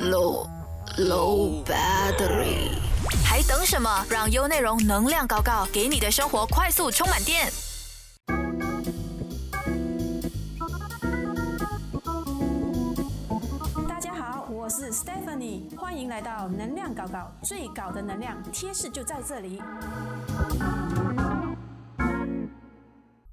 low low battery，还等什么？让优内容能量高高，给你的生活快速充满电。大家好，我是 Stephanie，欢迎来到能量高高，最高的能量贴士就在这里。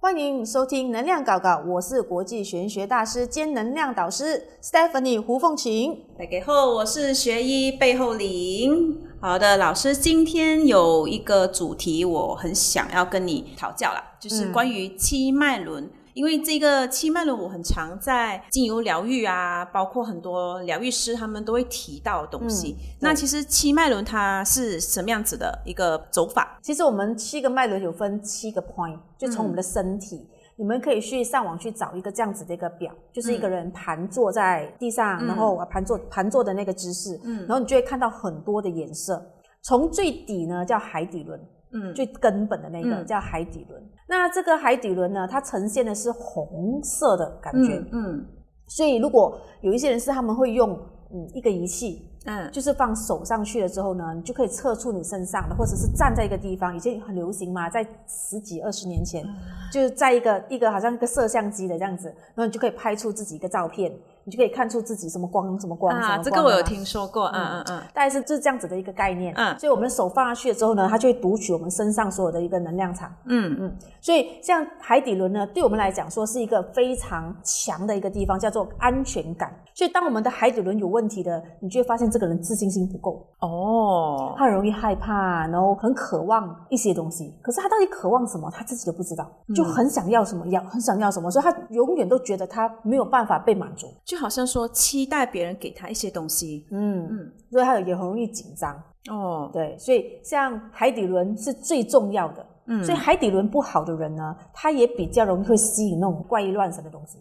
欢迎收听能量搞搞，我是国际玄学大师兼能量导师 Stephanie 胡凤琴。大家好，我是学医背后灵。好的，老师，今天有一个主题，我很想要跟你讨教啦，就是关于七脉轮。因为这个七脉轮，我很常在精油疗愈啊，包括很多疗愈师他们都会提到的东西。那其实七脉轮它是什么样子的一个走法？其实我们七个脉轮有分七个 point，就从我们的身体，你们可以去上网去找一个这样子的一个表，就是一个人盘坐在地上，然后盘坐盘坐的那个姿势，然后你就会看到很多的颜色。从最底呢叫海底轮。嗯，最根本的那个叫海底轮。那这个海底轮呢，它呈现的是红色的感觉。嗯，所以如果有一些人是他们会用嗯一个仪器，嗯，就是放手上去了之后呢，你就可以测出你身上的，或者是站在一个地方，以前很流行嘛，在十几二十年前，就是在一个一个好像一个摄像机的这样子，然后你就可以拍出自己一个照片。你就可以看出自己什么光什么光啊，这个我有听说过，嗯嗯嗯，大概是就是这样子的一个概念，嗯，所以我们手放下去了之后呢，它就会读取我们身上所有的一个能量场，嗯嗯，所以像海底轮呢，对我们来讲说是一个非常强的一个地方，叫做安全感。所以当我们的海底轮有问题的，你就会发现这个人自信心不够，哦，他很容易害怕，然后很渴望一些东西，可是他到底渴望什么，他自己都不知道，就很想要什么要，很想要什么，所以他永远都觉得他没有办法被满足。就好像说期待别人给他一些东西，嗯嗯，所以他也很容易紧张。哦。对，所以像海底轮是最重要的，嗯，所以海底轮不好的人呢，他也比较容易会吸引那种怪异乱神的东西，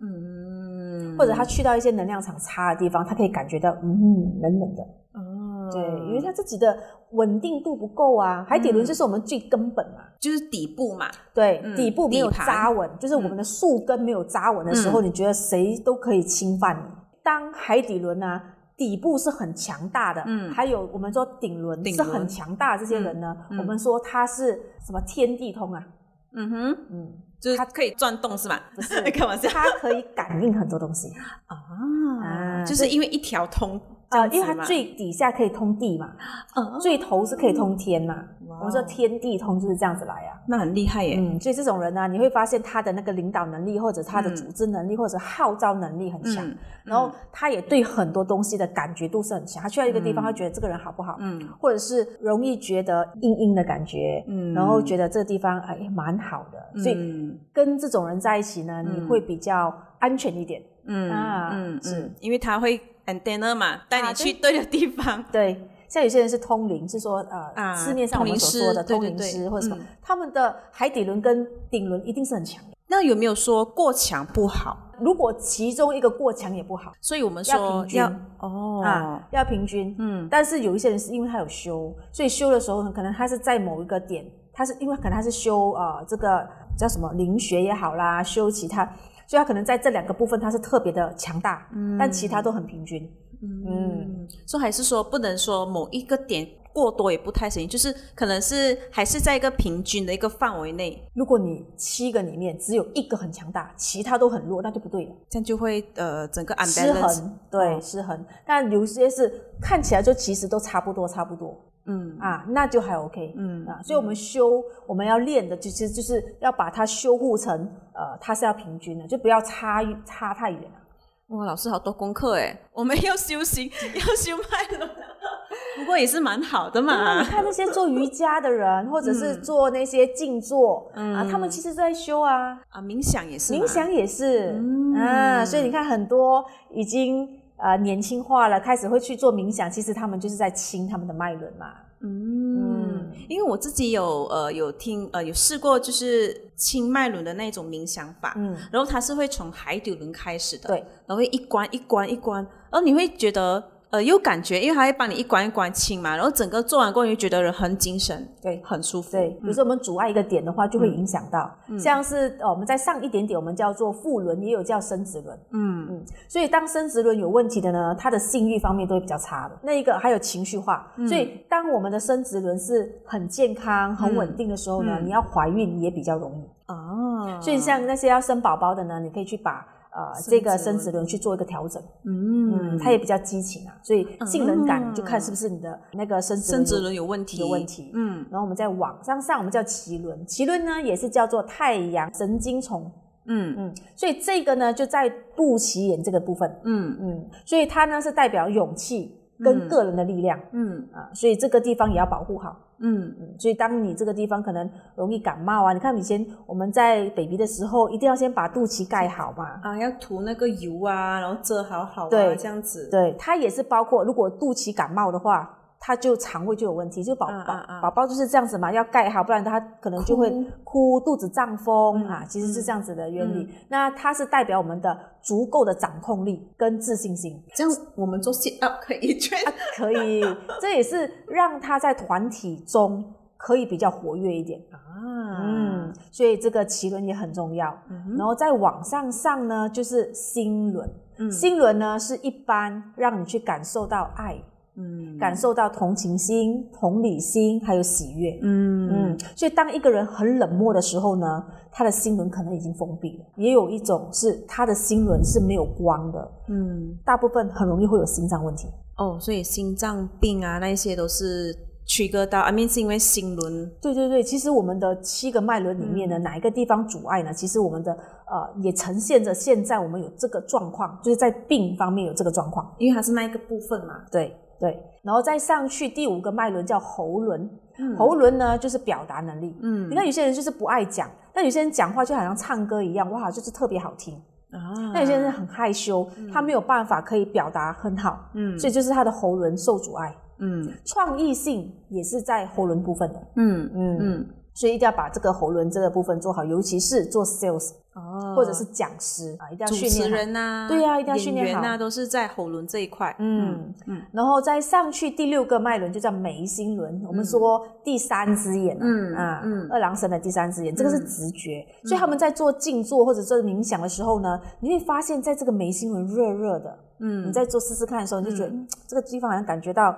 嗯，或者他去到一些能量场差的地方，他可以感觉到嗯冷冷的，哦，对，因为他自己的稳定度不够啊。海底轮就是我们最根本嘛。就是底部嘛，对，底部没有扎稳，就是我们的树根没有扎稳的时候，你觉得谁都可以侵犯你。当海底轮呢，底部是很强大的，嗯，还有我们说顶轮是很强大的这些人呢，我们说他是什么天地通啊？嗯哼，嗯，就是他可以转动是吗？不是，开玩笑，他可以感应很多东西啊，就是因为一条通。啊，因为它最底下可以通地嘛，嗯最头是可以通天嘛。我们说天地通就是这样子来啊，那很厉害耶。嗯，所以这种人呢，你会发现他的那个领导能力，或者他的组织能力，或者号召能力很强。然后他也对很多东西的感觉度是很强。他去到一个地方，他觉得这个人好不好？嗯，或者是容易觉得硬硬的感觉。嗯，然后觉得这个地方哎蛮好的，所以跟这种人在一起呢，你会比较安全一点。嗯啊，嗯是，因为他会。Dinner 嘛，带你去对的地方。对，像有些人是通灵，是说呃，市面上我们所说的通灵师或者什么，他们的海底轮跟顶轮一定是很强的。那有没有说过强不好？如果其中一个过强也不好，所以我们说要哦啊，要平均。嗯，但是有一些人是因为他有修，所以修的时候可能他是在某一个点，他是因为可能他是修啊这个叫什么灵学也好啦，修其他。所以它可能在这两个部分它是特别的强大，嗯，但其他都很平均，嗯，所以还是说不能说某一个点过多也不太行，就是可能是还是在一个平均的一个范围内。如果你七个里面只有一个很强大，其他都很弱，那就不对了，这样就会呃整个失衡，对，失衡。但有些是看起来就其实都差不多，差不多。嗯。啊，那就还 OK，嗯啊，所以我们修我们要练的，其实就是要把它修护成，呃，它是要平均的，就不要差差太远了。哇，老师好多功课哎，我们要修行，要修脉轮，不过也是蛮好的嘛。你看那些做瑜伽的人，或者是做那些静坐，啊，他们其实在修啊，啊，冥想也是，冥想也是，啊，所以你看很多已经。呃，年轻化了，开始会去做冥想，其实他们就是在清他们的脉轮嘛。嗯，因为我自己有呃有听呃有试过，就是清脉轮的那种冥想法。嗯，然后它是会从海底轮开始的，对，然后一关一关一关，然后你会觉得呃有感觉，因为它会帮你一关一关清嘛，然后整个做完过后你就觉得人很精神，对。很舒服。对，比如说我们阻碍一个点的话，就会影响到，像是呃我们在上一点点，我们叫做副轮，也有叫生殖轮，嗯。嗯，所以当生殖轮有问题的呢，它的性欲方面都会比较差的。那一个还有情绪化，所以当我们的生殖轮是很健康、很稳定的时候呢，嗯。你要怀孕也比较容易。哦，所以像那些要生宝宝的呢，你可以去把呃这个生殖轮去做一个调整，嗯嗯，它也比较激情啊，所以性能感就看是不是你的那个生殖生殖有轮有问题，有问题。嗯然后我们再往上上，我们叫脐轮，脐轮呢也是叫做太阳神经丛，嗯嗯，所以这个呢就在肚脐眼这个部分，嗯嗯，所以它呢是代表勇气跟个人的力量、嗯啊，所以这个地方也要保护好。嗯嗯，所以当你这个地方可能容易感冒啊，你看以前我们在 baby 的时候，一定要先把肚脐盖好嘛。啊，要涂那个油啊，然后遮好好啊，对这样子。对，它也是包括如果肚脐感冒的话，它就肠胃就有问题，就宝宝啊啊啊宝宝就是这样子嘛，要盖好，不然它可能就会哭、肚子胀风、啊，其实是这样子的原理。那它是代表我们的足够的掌控力跟自信心。这样我们做 sit up 可以圈。可以，这也是让他在团体中可以比较活跃一点。啊，嗯，所以这个脐轮也很重要。然后再往上上呢，就是心轮。嗯心轮呢是一般让你去感受到爱，嗯感受到同情心、同理心，还有喜悦。嗯嗯，所以当一个人很冷漠的时候呢，他的心轮可能已经封闭了。也有一种是他的心轮是没有光的，嗯，大部分很容易会有心脏问题。哦，所以心脏病啊那一些都是 trigger 到，I mean 是因为心轮。对对对，其实我们的七个脉轮里面呢，嗯哪一个地方阻碍呢？其实我们的呃也呈现着现在我们有这个状况，就是在病方面有这个状况。因为它是那一个部分嘛，对对，然后再上去第五个脉轮叫喉轮，嗯。喉轮呢就是表达能力。嗯。你看有些人就是不爱讲，但有些人讲话就好像唱歌一样，哇，就是特别好听。啊，那有些人很害羞，他没有办法可以表达很好，嗯。所以就是他的喉轮受阻碍。嗯。创意性也是在喉轮部分的。嗯嗯。嗯所以一定要把这个喉轮这个部分做好，尤其是做 sales 哦，或者是讲师啊，一定要训练好。人呐、对呀一定要训练好演员呐、都是在喉轮这一块。嗯嗯然后再上去第六个脉轮就叫眉心轮，我们说第三只眼啊，嗯啊，嗯二郎神的第三只眼，这个是直觉。所以他们在做静坐或者做冥想的时候呢，你会发现在这个眉心轮热热的，嗯你在做试试看的时候，你就觉得、嗯这个地方好像感觉到，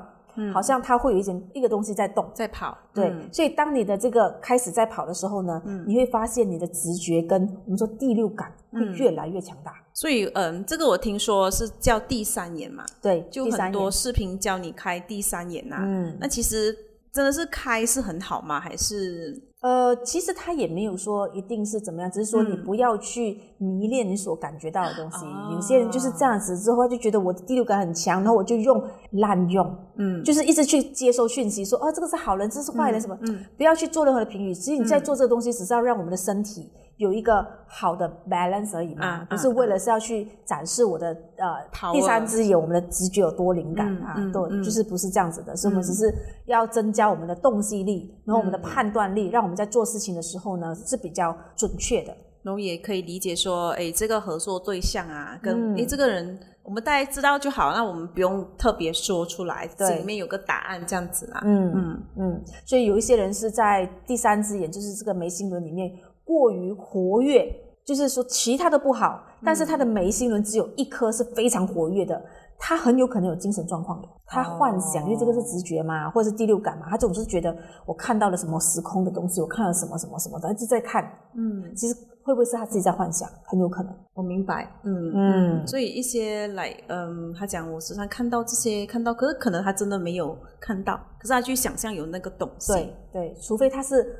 好像它会有一点一个东西在动。在跑。对，嗯所以当你的这个开始在跑的时候呢，你会发现你的直觉跟我们说第六感会越来越强大。所以嗯，这个我听说是叫第三眼嘛，对，就很多视频教你开第三眼呐、嗯那其实真的是开是很好吗？还是呃，其实他也没有说一定是怎么样，只是说你嗯不要去迷恋你所感觉到的东西。哦有些人就是这样子之后，他就觉得我的第六感很强，然后我就用滥用，嗯就是一直去接收讯息，说哦这个是好人，这是坏人什么，嗯不要去做任何的评语。其实你在做这个东西，只是要让我们的身体有一个好的 balance 而已嘛，啊不是为了是要去展示我的呃第三只眼，我们的直觉有多灵感嗯啊，嗯嗯。都就是不是这样子的，所以我们只是要增加我们的洞悉力，然后我们的判断力，让我们在做事情的时候呢是比较准确的。然后也可以理解说，哎，这个合作对象啊，跟嗯。哎、这个人，我们大家知道就好，那我们不用特别说出来，对。心里面有个答案这样子啦。嗯嗯。嗯，所以有一些人是在第三只眼，就是这个眉心轮里面过于活跃，就是说其他的不好，但是他的眉心轮只有一颗是非常活跃的，他很有可能有精神状况的。他幻想，因为这个是直觉嘛，或者是第六感嘛，他总是觉得我看到了什么时空的东西，我看了什么什么什么的，一直在看。嗯，其实会不会是他自己在幻想？很有可能。我明白。嗯嗯所以一些来，嗯，他讲我时常看到这些，看到，可是可能他真的没有看到，可是他去想象有那个东西。对对，除非他是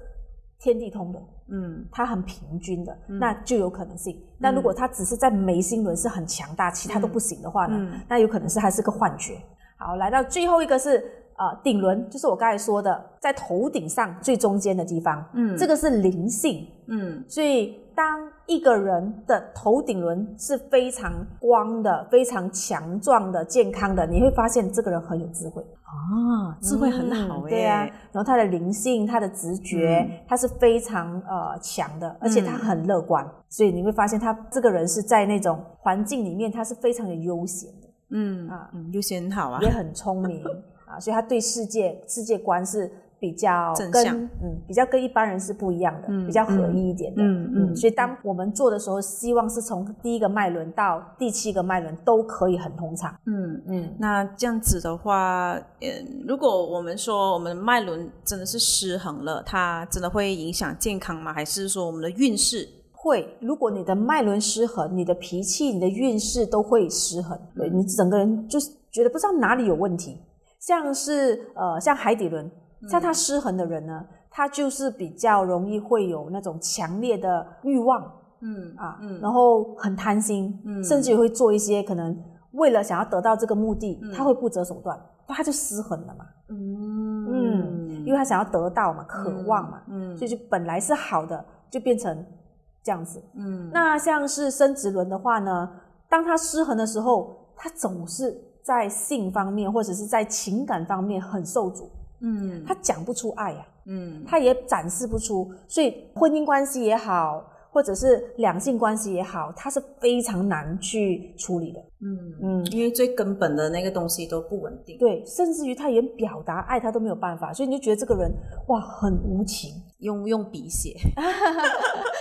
天地通的，嗯它很平均的，那就有可能性。但如果它只是在眉心轮是很强大，其他都不行的话呢，嗯那有可能是还是个幻觉。好，来到最后一个是呃顶轮，就是我刚才说的，在头顶上最中间的地方，嗯这个是灵性。嗯所以当一个人的头顶轮是非常光的、非常强壮的、健康的，你会发现这个人很有智慧。啊，智慧很好哎、嗯对啊，然后他的灵性、他的直觉，嗯。他是非常呃强的，而且他很乐观，所以你会发现他这个人是在那种环境里面，他是非常的悠闲的。嗯啊嗯，优先好啊也，很聪明。啊，所以他对世界世界观是比较跟嗯比较跟一般人是不一样的，嗯比较合一一点的。嗯嗯所以当我们做的时候，希望是从第一个脉轮到第七个脉轮都可以很通畅。嗯。嗯，那这样子的话，嗯，如果我们说我们的脉轮真的是失衡了，它真的会影响健康吗？还是说我们的运势？会。如果你的脉轮失衡，你的脾气、你的运势都会失衡，对嗯你整个人就是觉得不知道哪里有问题。像是呃，像海底轮，嗯像他失衡的人呢，他就是比较容易会有那种强烈的欲望嗯啊，嗯。然后很贪心，嗯。甚至会做一些可能为了想要得到这个目的，嗯。他会不择手段，那他就失衡了嘛。嗯，因为他想要得到嘛，渴望嘛，嗯。所以就本来是好的，就变成这样子。嗯。那像是生殖轮的话呢，当他失衡的时候，他总是在性方面或者是在情感方面很受阻，嗯他讲不出爱呀、嗯他也展示不出，所以婚姻关系也好，或者是两性关系也好，他是非常难去处理的。嗯嗯，因为最根本的那个东西都不稳定。对，甚至于他连表达爱他都没有办法，所以你就觉得这个人哇很无情，用用笔写，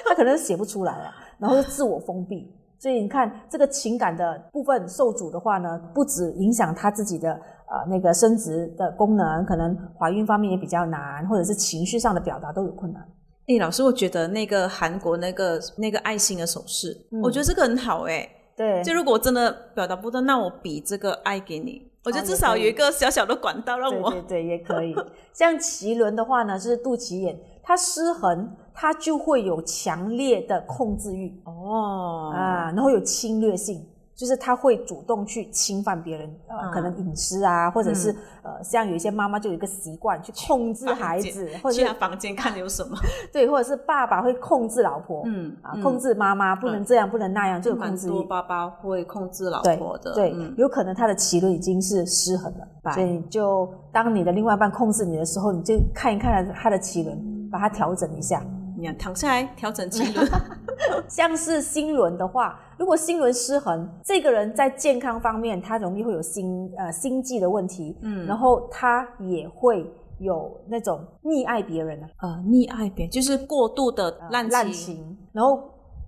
他可能写不出来啊，然后就自我封闭。所以你看，这个情感的部分受阻的话呢，不止影响他自己的呃那个生殖的功能，可能怀孕方面也比较难，或者是情绪上的表达都有困难。哎，老师，我觉得那个韩国那个那个爱心的手势，嗯我觉得这个很好哎。对，就如果我真的表达不到，那我比这个爱给你，我觉得哦至少有一个小小的管道让我。对对对，也可以。像脐轮的话呢，就是肚脐眼，它失衡，它就会有强烈的控制欲。哦啊，然后有侵略性，就是他会主动去侵犯别人，呃，嗯可能隐私啊，或者是、呃，像有一些妈妈就有一个习惯去控制孩子，或者是去他房间看有什么。对，或者是爸爸会控制老婆，嗯啊，嗯控制妈妈，不能这样，不能那样，就有控制多。爸爸会控制老婆的，对，嗯有可能他的脐轮已经是失衡了，白所以就当你的另外一半控制你的时候，你就看一看他的脐轮，把它调整一下。你看躺下来调整气轮，像是心轮的话，如果心轮失衡，这个人在健康方面他容易会有心呃心悸的问题，嗯。然后他也会有那种溺爱别人啊，呃，溺爱别人就是过度的呃滥滥情，然后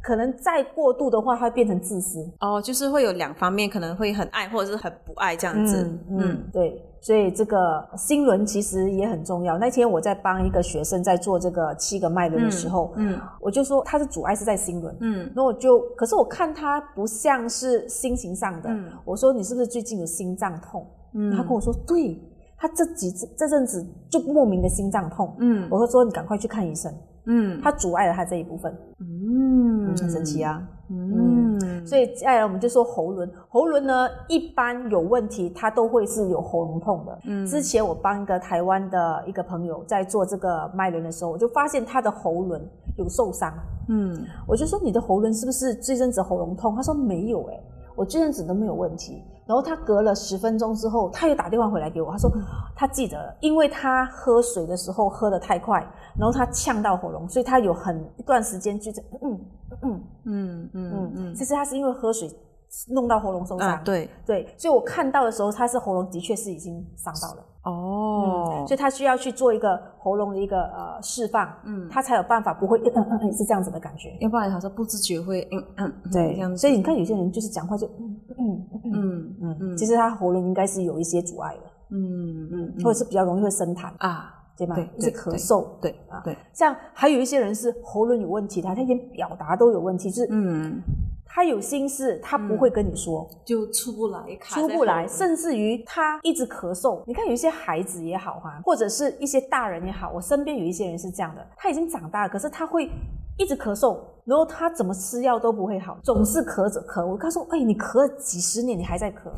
可能再过度的话，它会变成自私。哦，就是会有两方面，可能会很爱或者是很不爱这样子。嗯嗯，对，所以这个心轮其实也很重要。那天我在帮一个学生在做这个七个脉轮的时候，嗯我就说他的阻碍是在心轮，嗯然后我就，可是我看他不像是心情上的，嗯我说你是不是最近有心脏痛？嗯他跟我说对，他这几次这阵子就莫名的心脏痛。嗯我会说你赶快去看医生，嗯它阻碍了它这一部分，嗯很神奇啊。嗯，所以接下来我们就说喉轮，喉轮呢一般有问题，它都会是有喉咙痛的。嗯之前我帮一个台湾的一个朋友在做这个脉轮的时候，我就发现他的喉轮有受伤。嗯我就说你的喉轮是不是这阵子喉咙痛？他说没有哎、我这阵子都没有问题。然后他隔了十分钟之后，他又打电话回来给我，他说他记得了，因为他喝水的时候喝得太快，然后他呛到喉咙，所以他有很一段时间就在嗯嗯嗯嗯嗯，嗯其实他是因为喝水弄到喉咙受伤，啊，对。对，所以我看到的时候，他是喉咙的确是已经伤到了。哦。所以他需要去做一个喉咙的一个呃释放，嗯。他才有办法不会嗯嗯嗯是这样子的感觉。要不然好像不自觉会嗯嗯嗯对这样，子，所以你看有些人就是讲话就嗯嗯嗯嗯嗯其实他喉咙应该是有一些阻碍的，嗯嗯或者是比较容易会生痰，啊，对吧？对一直咳嗽，对啊。对，像还有一些人是喉咙有问题，他他连表达都有问题，就是嗯，他有心事，他不会跟你说，就出不来，出不来，甚至于他一直咳嗽。你看有一些孩子也好哈，或者是一些大人也好，我身边有一些人是这样的，他已经长大了，可是他会一直咳嗽，然后他怎么吃药都不会好，总是咳着咳。我告诉我，哎，你咳了几十年，你还在咳。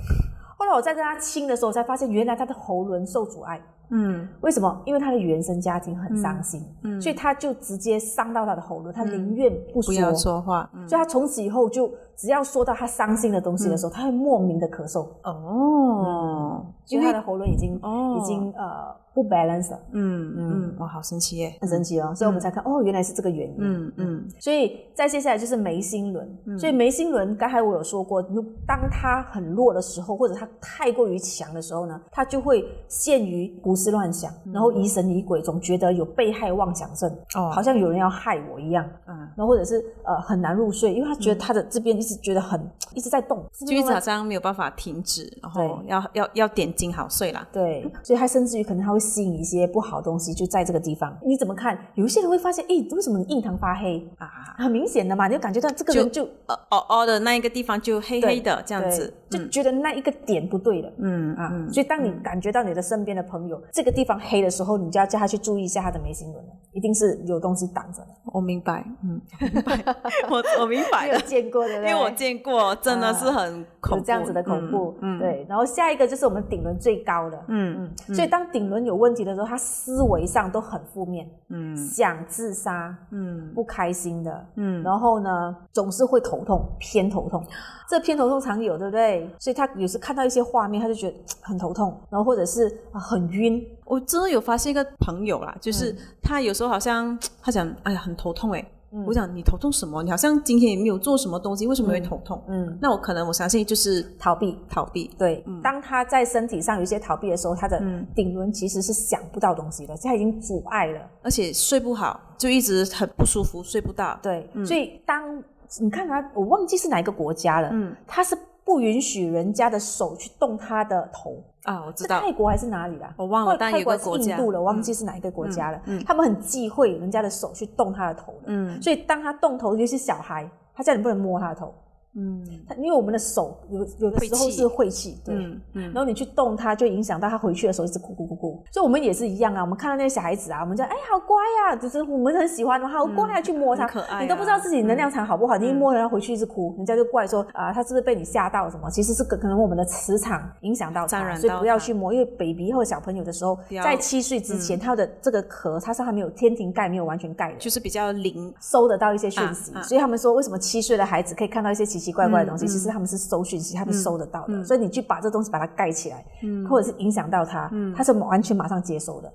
后来我在跟他亲的时候，才发现原来他的喉轮受阻碍。嗯为什么？因为他的原生家庭很伤心，嗯所以他就直接伤到他的喉咙，他宁愿不说。不要说话，嗯所以他从此以后就只要说到他伤心的东西的时候，他会莫名的咳嗽，哦，因为他的喉咙已经、哦已经呃不 balance 了，嗯嗯，哇，好神奇耶，很神奇哦，所以我们才看、哦，原来是这个原因。嗯嗯。所以再接下来就是眉心轮，所以眉心轮刚才我有说过，如当它很弱的时候，或者它太过于强的时候呢，它就会陷于胡思乱想，然后疑神疑鬼，总觉得有被害妄想症，哦好像有人要害我一样，嗯，然后或者是呃很难入睡，因为他觉得他的这边一直觉得很一直在动，就是一直好像没有办法停止，然后要要要点睛好睡啦。对，所以他甚至于可能他会吸引一些不好的东西，就在这个地方。你怎么看？有一些人会发现，哎，为什么你印堂发黑啊？很明显的嘛，你就感觉到这个人就呃哦哦的那一个地方就黑黑的这样子，就觉得那一个点不对了。嗯啊，所以当你感觉到你的身边的朋友这个地方黑的时候，你就要叫他去注意一下他的眉心轮了，一定是有东西挡着的。我明白，嗯，我明白，我我明白你有了，见过的？因为我见过，真的是很恐怖，有这样子的恐怖，嗯，嗯对。然后下一个就是我们顶轮最高的，嗯嗯，所以当顶轮有问题的时候，他思维上都很负面，嗯想自杀，嗯不开心的，嗯然后呢，总是会头痛，偏头痛。这偏头痛常有，对不对？所以他有时看到一些画面，他就觉得很头痛，然后或者是、啊很晕，我真的有发现一个朋友啦，就是嗯他有时候好像他讲，哎呀，很头痛哎。我想你头痛什么？你好像今天也没有做什么东西，为什么会头痛？嗯，那我可能我相信就是逃避。逃避。对，当他在身体上有一些逃避的时候，他的嗯顶轮其实是想不到东西的，他已经阻碍了。而且睡不好，就一直很不舒服，睡不到。对，所以当你看他，我忘记是哪一个国家了，嗯他是不允许人家的手去动他的头，啊，我知道是道，泰国还是哪里啦？我忘了，泰国是印度了，我忘记是哪一个国家了。他们很忌讳人家的手去动他的头的，嗯。所以当他动头，尤其是小孩，他叫你不能摸他的头，嗯他因为我们的手有有的时候是晦气，对。嗯嗯然后你去动它，就影响到他回去的时候一直哭哭哭哭。所以我们也是一样啊，我们看到那些小孩子啊，我们就哎好乖呀、就是我们很喜欢，好乖啊，去摸它，你都不知道自己能量场好不好，你一摸人家回去一直哭，人家就怪说啊，他是不是被你吓到什么？其实是可可能我们的磁场影响到他，所以不要去摸，因为 baby 或小朋友的时候，在七岁之前，他的这个壳它是还没有天庭盖，没有完全盖的。就是比较灵。收得到一些讯息，所以他们说为什么七岁的孩子可以看到一些奇奇怪怪的东西，其实他们是收讯息，他们收得到的。所以你去把这东西把它盖起来，或者是影响到他，他是完全马上接收的。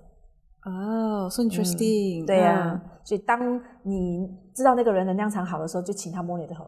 哦，so interesting、对呀、所以当你知道那个人能量场好的时候，就请他摸你的头，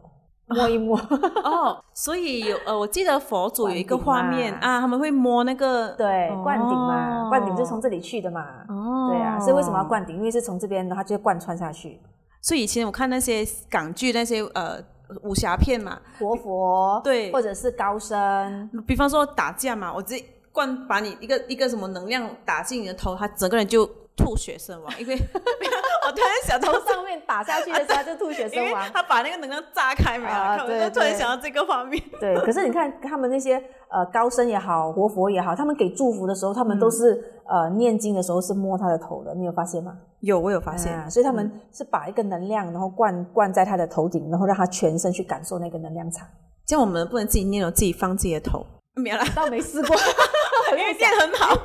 摸一摸。哦，所以有呃，我记得佛祖有一个画面啊，他们会摸那个对，哦灌顶嘛，灌顶就是从这里去的嘛。哦，对啊，所以为什么要？灌顶？因为是从这边，它就会贯穿下去。所以以前我看那些港剧那些呃武侠片嘛，活佛，对。或者是高僧，比方说打架嘛，我直接灌把你一个一个什么能量打进你的头，他整个人就吐血身亡，因为 我突然想到从上面打下去的时候就吐血身亡。他把那个能量炸开没有？看我啊对就突然想到这个方面。对，可是你看他们那些呃高僧也好，活佛也好，他们给祝福的时候，他们都是、呃念经的时候是摸他的头的，你有发现吗？有，我有发现，啊，所以他们是把一个能量，然后灌灌在他的头顶，然后让他全身去感受那个能量场。这样我们不能自己念了，自己放自己的头，没有啦，倒没试过，因为念很好。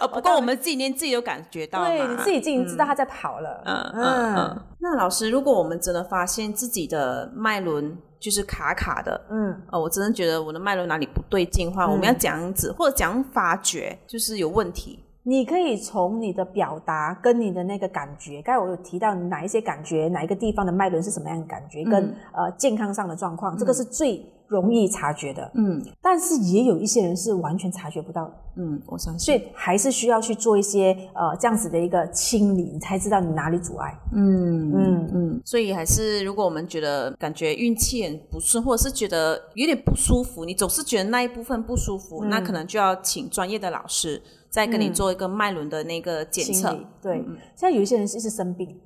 呃，不过我们自己念自己有感觉到嘛，对，你自己已经知道他在跑了。嗯嗯嗯。那老师，如果我们真的发现自己的脉轮就是卡卡的，嗯，呃，我真的觉得我的脉轮哪里不对劲的话，我们要怎样子或者怎样发觉就是有问题？你可以从你的表达跟你的那个感觉，刚才我有提到哪一些感觉，哪一个地方的脉轮是什么样的感觉，跟呃健康上的状况，这个是最容易察觉的。嗯但是也有一些人是完全察觉不到的，嗯，我相信。所以还是需要去做一些呃这样子的一个清理，你才知道你哪里阻碍。嗯嗯嗯，所以还是如果我们觉得感觉运气很不顺，或者是觉得有点不舒服，你总是觉得那一部分不舒服，那可能就要请专业的老师再跟你做一个脉轮的那个检测。对，现在有一些人是一直生病，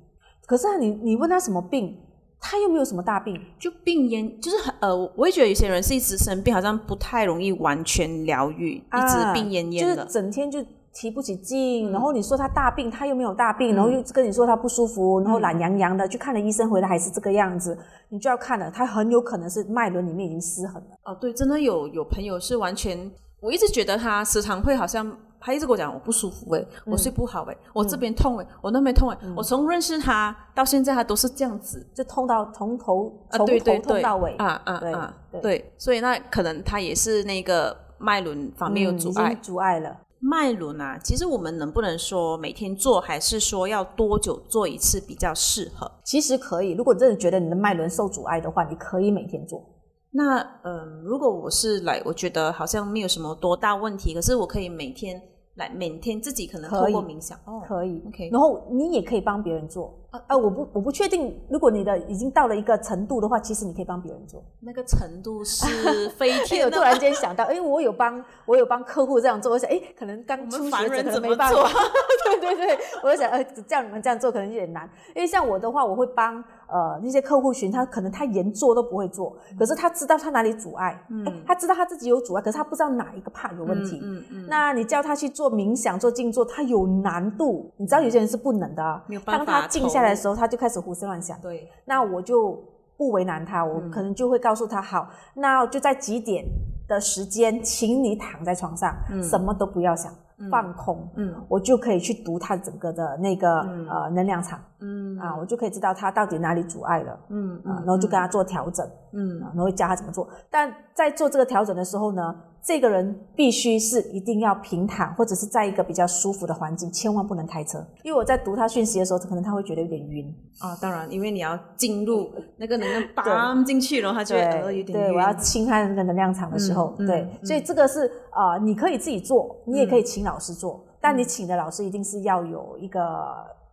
可是啊你你问他什么病，他又没有什么大病，就病恹，就是很呃，我也觉得有些人是一直生病，好像不太容易完全疗愈，一直啊病恹恹就是的。整天就提不起劲，然后你说他大病，他又没有大病，然后又跟你说他不舒服，然后懒洋洋的，去看了医生回来还是这个样子，你就要看了，他很有可能是脉轮里面已经失衡了。哦，对，真的有有朋友是完全，我一直觉得他时常会好像他一直跟我讲我不舒服哎，我睡不好哎，我这边痛哎，我那边痛哎，我从认识他到现在，他都是这样子，就痛到从头从头痛到尾啊啊啊！对，所以那可能他也是那个脉轮方面有阻碍，阻碍了。脉轮啊，其实我们能不能说每天做，还是说要多久做一次比较适合？其实可以，如果真的觉得你的脉轮受阻碍的话，你可以每天做。那嗯，如果我是来，我觉得好像没有什么多大问题，可是我可以每天来，每天自己可能透过冥想，哦，可以，OK，然后你也可以帮别人做。啊，我不，我不确定。如果你的已经到了一个程度的话，其实你可以帮别人做。那个程度是飞天。我突然间想到，哎，我有帮，我有帮客户这样做。我想，哎，可能刚初学者可能没办法。对对对，我就想，呃，叫你们这样做可能有点难。因为像我的话，我会帮呃那些客户群，他可能他连做都不会做，可是他知道他哪里阻碍，嗯，他知道他自己有阻碍，可是他不知道哪一个怕有问题。嗯嗯。那你叫他去做冥想、做静坐，他有难度。你知道有些人是不能的，没有办法。当他静下来的时候，他就开始。胡思乱想，对，那我就不为难他，我可能就会告诉他，好，那就在几点的时间，请你躺在床上，什么都不要想，放空，嗯，我就可以去读他整个的那个呃能量场，嗯，啊，我就可以知道他到底哪里阻碍了，嗯，啊，然后就跟他做调整，嗯，然后教他怎么做，但在做这个调整的时候呢。这个人必须是一定要平躺，或者是在一个比较舒服的环境，千万不能开车。因为我在读他讯息的时候，可能他会觉得有点晕啊。当然，因为你要进入那个能量，绑进去然后他就会有点对，我要侵害那个能量场的时候，对，所以这个是啊，你可以自己做，你也可以请老师做，但你请的老师一定是要有一个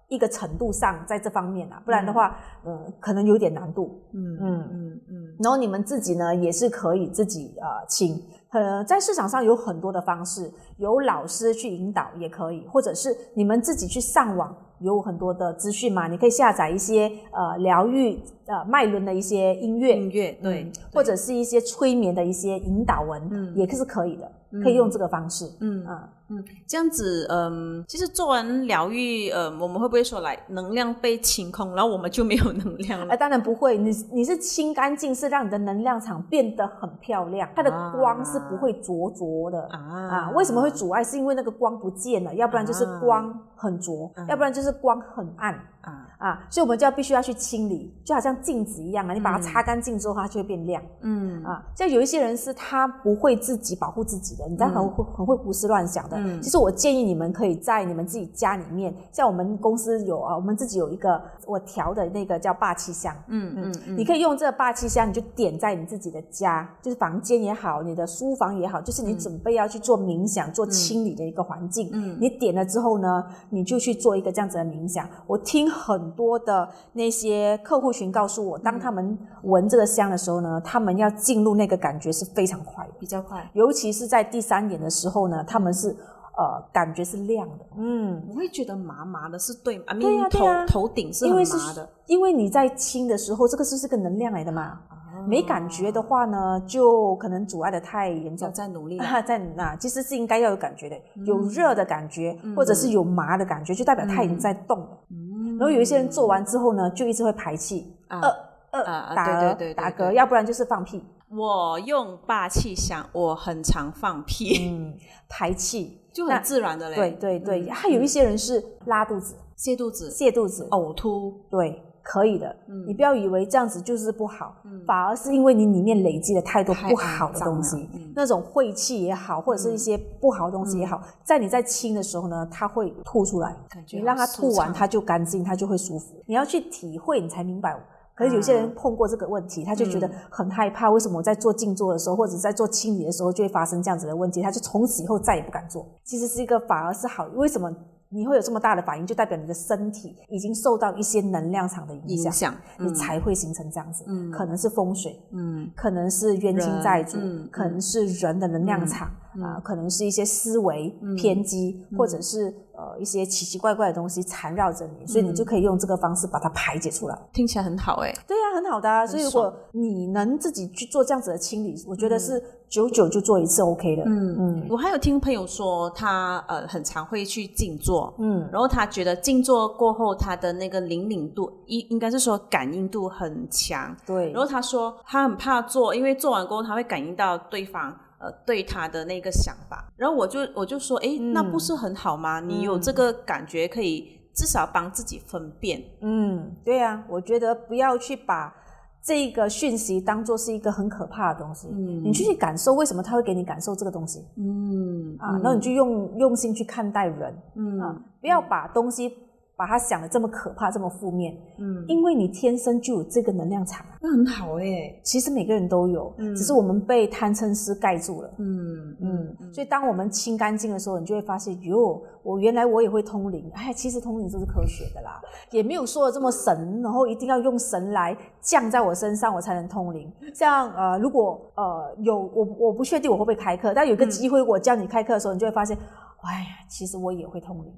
一个程度上在这方面啊，不然的话，嗯，可能有点难度。嗯嗯嗯嗯。然后你们自己呢，也是可以自己呃请。呃，在市场上有很多的方式，有老师去引导也可以，或者是你们自己去上网，有很多的资讯嘛，你可以下载一些呃疗愈呃脉轮的一些音乐，音乐对，或者是一些催眠的一些引导文，嗯，也是可以的。可以用这个方式，嗯啊，嗯，这样子，嗯，其实做完疗愈，呃，我们会不会说来能量被清空，然后我们就没有能量了？哎，当然不会，你你是清干净，是让你的能量场变得很漂亮，它的光是不会灼灼的啊啊！为什么会阻碍？是因为那个光不见了，要不然就是光很浊，要不然就是光很暗啊啊！所以我们就要必须要去清理，就好像镜子一样啊，你把它擦干净之后，它就会变亮。嗯啊，像有一些人是他不会自己保护自己的。你在很会很会胡思乱想的。其实我建议你们可以在你们自己家里面，像我们公司有啊，我们自己有一个我调的那个叫霸气香。嗯嗯嗯，你可以用这个霸气香，你就点在你自己的家，就是房间也好，你的书房也好，就是你准备要去做冥想、做清理的一个环境。嗯，你点了之后呢，你就去做一个这样子的冥想。我听很多的那些客户群告诉我，当他们闻这个香的时候呢，他们要进入那个感觉是非常快，比较快，尤其是在。第三点的时候呢，他们是呃感觉是亮的，嗯，我会觉得麻麻的，是对啊，对呀，头头顶是很麻的，因为你在清的时候，这个是是个能量来的嘛，没感觉的话呢，就可能阻碍的太严重，在努力，在那其实是应该要有感觉的，有热的感觉或者是有麻的感觉，就代表它已经在动了。嗯。然后有一些人做完之后呢，就一直会排气，呃呃打嗝打嗝，要不然就是放屁。我用霸气想，我很常放屁，嗯，排气就很自然的嘞。对对对，还有一些人是拉肚子、泻肚子、泻肚子、呕吐，对，可以的。你不要以为这样子就是不好，反而是因为你里面累积了太多不好的东西，那种晦气也好，或者是一些不好的东西也好，在你在清的时候呢，它会吐出来。你让它吐完，它就干净，它就会舒服。你要去体会，你才明白。可是有些人碰过这个问题，他就觉得很害怕。为什么我在做静坐的时候，或者在做清理的时候，就会发生这样子的问题？他就从此以后再也不敢做。其实是一个反而是好。为什么你会有这么大的反应？就代表你的身体已经受到一些能量场的影响，你才会形成这样子。嗯，可能是风水，嗯，可能是冤亲债主，可能是人的能量场啊，可能是一些思维偏激，或者是。呃，一些奇奇怪怪的东西缠绕着你，所以你就可以用这个方式把它排解出来。听起来很好哎。对呀，很好的。啊所以如果你能自己去做这样子的清理，我觉得是久久就做一次 OK 的。嗯嗯。我还有听朋友说，他呃很常会去静坐，嗯，然后他觉得静坐过后，他的那个灵敏度应应该是说感应度很强。对。然后他说他很怕做，因为做完过后他会感应到对方。呃对他的那个想法。然后我就我就说，哎，那不是很好吗？你有这个感觉，可以至少帮自己分辨。嗯，对啊，我觉得不要去把这个讯息当做是一个很可怕的东西，嗯你去去感受为什么他会给你感受这个东西嗯啊，然后你就用用心去看待人嗯啊，不要把东西把它想的这么可怕、这么负面，嗯，因为你天生就有这个能量场啊。那很好哎。其实每个人都有，嗯只是我们被贪嗔痴盖住了。嗯嗯，所以当我们清干净的时候，你就会发现，哟，我原来我也会通灵。哎，其实通灵就是科学的啦，也没有说的这么神，然后一定要用神来降在我身上，我才能通灵。像呃，如果呃有我我不确定我会不会开课，但有一个机会，我叫你开课的时候，你就会发现，哎呀，其实我也会通灵，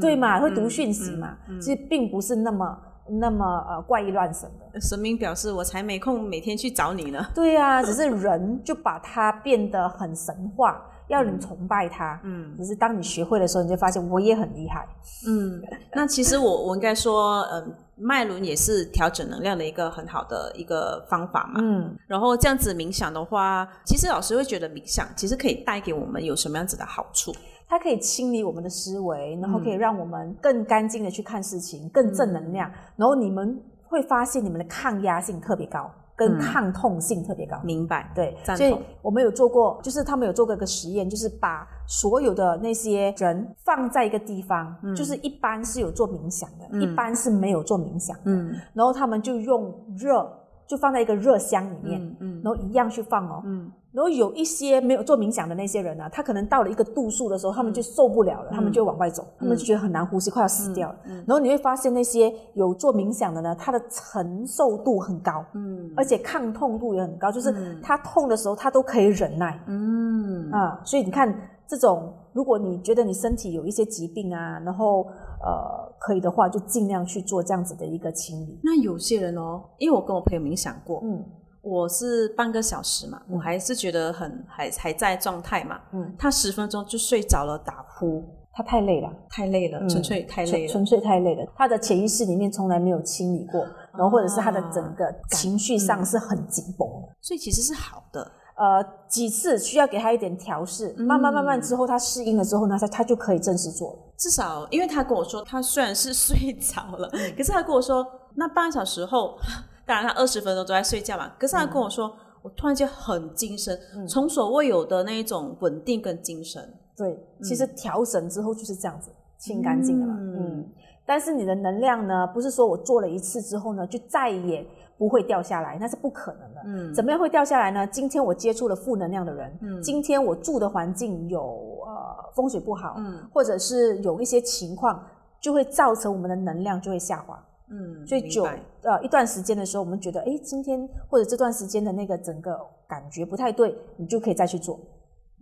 对嘛？会读讯息嘛？其实并不是那么那么呃怪异乱神的。神明表示，我才没空每天去找你呢。对呀、只是人就把它变得很神话，要人崇拜它。嗯只是当你学会的时候，你就发现我也很厉害。嗯，那其实我我应该说，嗯，脉轮也是调整能量的一个很好的一个方法嘛。嗯，然后这样子冥想的话，其实老师会觉得冥想其实可以带给我们有什么样子的好处？它可以清理我们的思维，然后嗯可以让我们更干净的去看事情，更正能量。然后你们会发现你们的抗压性特别高，跟嗯。抗痛性特别高。明白？对，所以我们有做过，就是他们有做过一个实验，就是把所有的那些人放在一个地方，就是一般是有做冥想的，一般是没有做冥想的，嗯。然后他们就用热，就放在一个热箱里面，嗯嗯。然后一样去放哦，嗯然后有一些没有做冥想的那些人呢、他可能到了一个度数的时候，他们就受不了了，他们就往外走，他们就觉得很难呼吸，快要死掉了。然后你会发现那些有做冥想的呢，他的承受度很高，嗯。而且抗痛度也很高，就是他痛的时候他都可以忍耐。嗯。啊。所以你看这种，如果你觉得你身体有一些疾病啊，然后呃可以的话，就尽量去做这样子的一个清理。那有些人哦，因为我跟我朋友冥想过，嗯我是半个小时嘛，我还是觉得很还还在状态嘛，嗯，他十分钟就睡着了，打呼，他太累了。太累了，嗯纯粹太累了。纯纯粹太累了。他的潜意识里面从来没有清理过，然后或者是他的整个情绪上是很紧绷的。所以其实是好的，呃，几次需要给他一点调试，慢慢慢慢之后，他适应了之后呢，他他就可以正式做了。至少因为他跟我说，他虽然是睡着了，嗯可是他跟我说，那半个小时后，当然他二十分钟都在睡觉嘛，可是他跟我说，我突然间很精神，嗯从所未有的那一种稳定跟精神。对，其实调整之后就是这样子，清干净了嘛。嗯嗯，但是你的能量呢，不是说我做了一次之后呢，就再也不会掉下来，那是不可能的。嗯怎么样会掉下来呢？今天我接触了负能量的人，嗯今天我住的环境有呃风水不好，嗯或者是有一些情况，就会造成我们的能量就会下滑。嗯，所以久呃一段时间的时候，我们觉得，哎，今天或者这段时间的那个整个感觉不太对，你就可以再去做。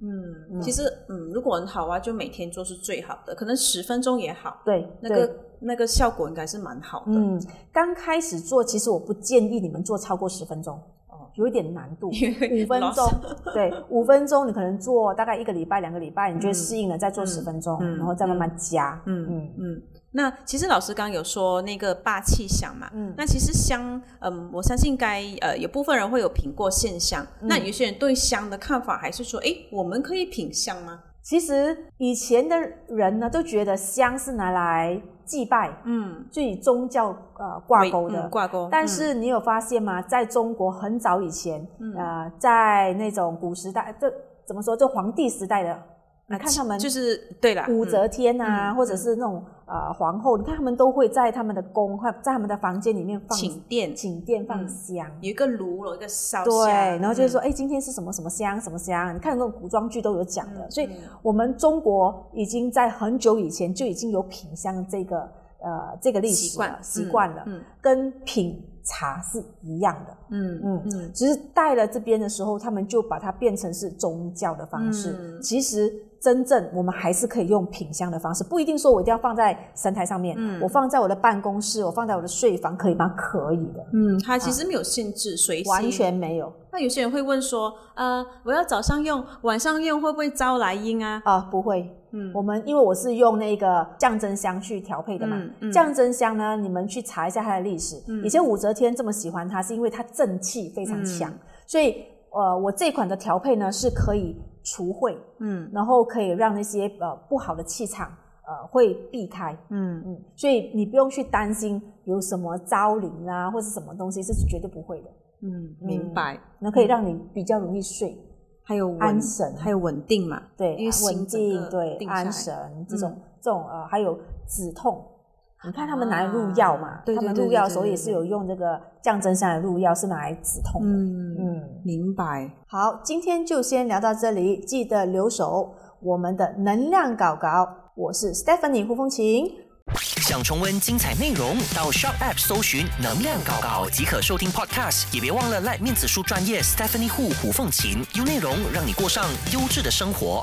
嗯，其实嗯，如果很好啊，就每天做是最好的，可能十分钟也好，对，那个那个效果应该是蛮好的。嗯，刚开始做，其实我不建议你们做超过十分钟，哦有一点难度。五分钟，对，五分钟你可能做大概一个礼拜、两个礼拜，你就会适应了，再做十分钟，嗯然后再慢慢加。嗯嗯嗯，那其实老师刚刚有说那个霸气香嘛，嗯那其实香，嗯，我相信该呃有部分人会有品过线香，嗯那有些人对香的看法还是说，哎，我们可以品香吗？其实以前的人呢，都觉得香是拿来祭拜，嗯，就以宗教呃挂钩的。嗯挂钩，但是你有发现吗？在中国很早以前，嗯呃，在那种古时代，这怎么说？就皇帝时代的，你看他们就是对了，武则天啊，嗯或者是那种呃皇后，你看他们都会在他们的宫或在他们的房间里面放请殿请殿放嗯香。有一个炉，有一个烧对，然后就是说，嗯哎、今天是什么什么香，什么香？你看那种古装剧都有讲的，所以嗯我们中国已经在很久以前就已经有品香这个呃这个历史习惯了习惯了，嗯跟品茶是一样的。嗯嗯嗯只是带了这边的时候，他们就把它变成是宗教的方式。嗯其实真正我们还是可以用品香的方式，不一定说我一定要放在神台上面，嗯我放在我的办公室，我放在我的睡房，可以吗？可以的，嗯，它其实没有限制，随性完全没有那有些人会问说，呃，我要早上用，晚上用会不会招来阴啊？啊、不会。嗯我们因为我是用那个降真香去调配的嘛，嗯嗯降真香呢，你们去查一下它的历史。嗯以前武则天这么喜欢它，是因为它正气非常强，嗯所以呃，我这款的调配呢是可以除秽，嗯然后可以让那些呃不好的气场呃会避开，嗯嗯，所以你不用去担心有什么招灵啊或者什么东西，这是绝对不会的。嗯，明白。那可以让你比较容易睡，还有安神还有稳定嘛？对因为，心稳，定对，安神这种嗯这种呃，还有止痛。你看他们拿来入药嘛，啊对他们入药的时候对对对也是有用这个降真香的入药，是拿来止痛的。嗯嗯，明白。好，今天就先聊到这里，记得留守我们的能量搞搞。我是 Stephanie 胡风琴，想重温精彩内容，到 Shop App 搜寻“能量搞搞”即可收听 Podcast。也别忘了赖面子书专业 Stephanie 胡胡凤琴，有内容让你过上优质的生活。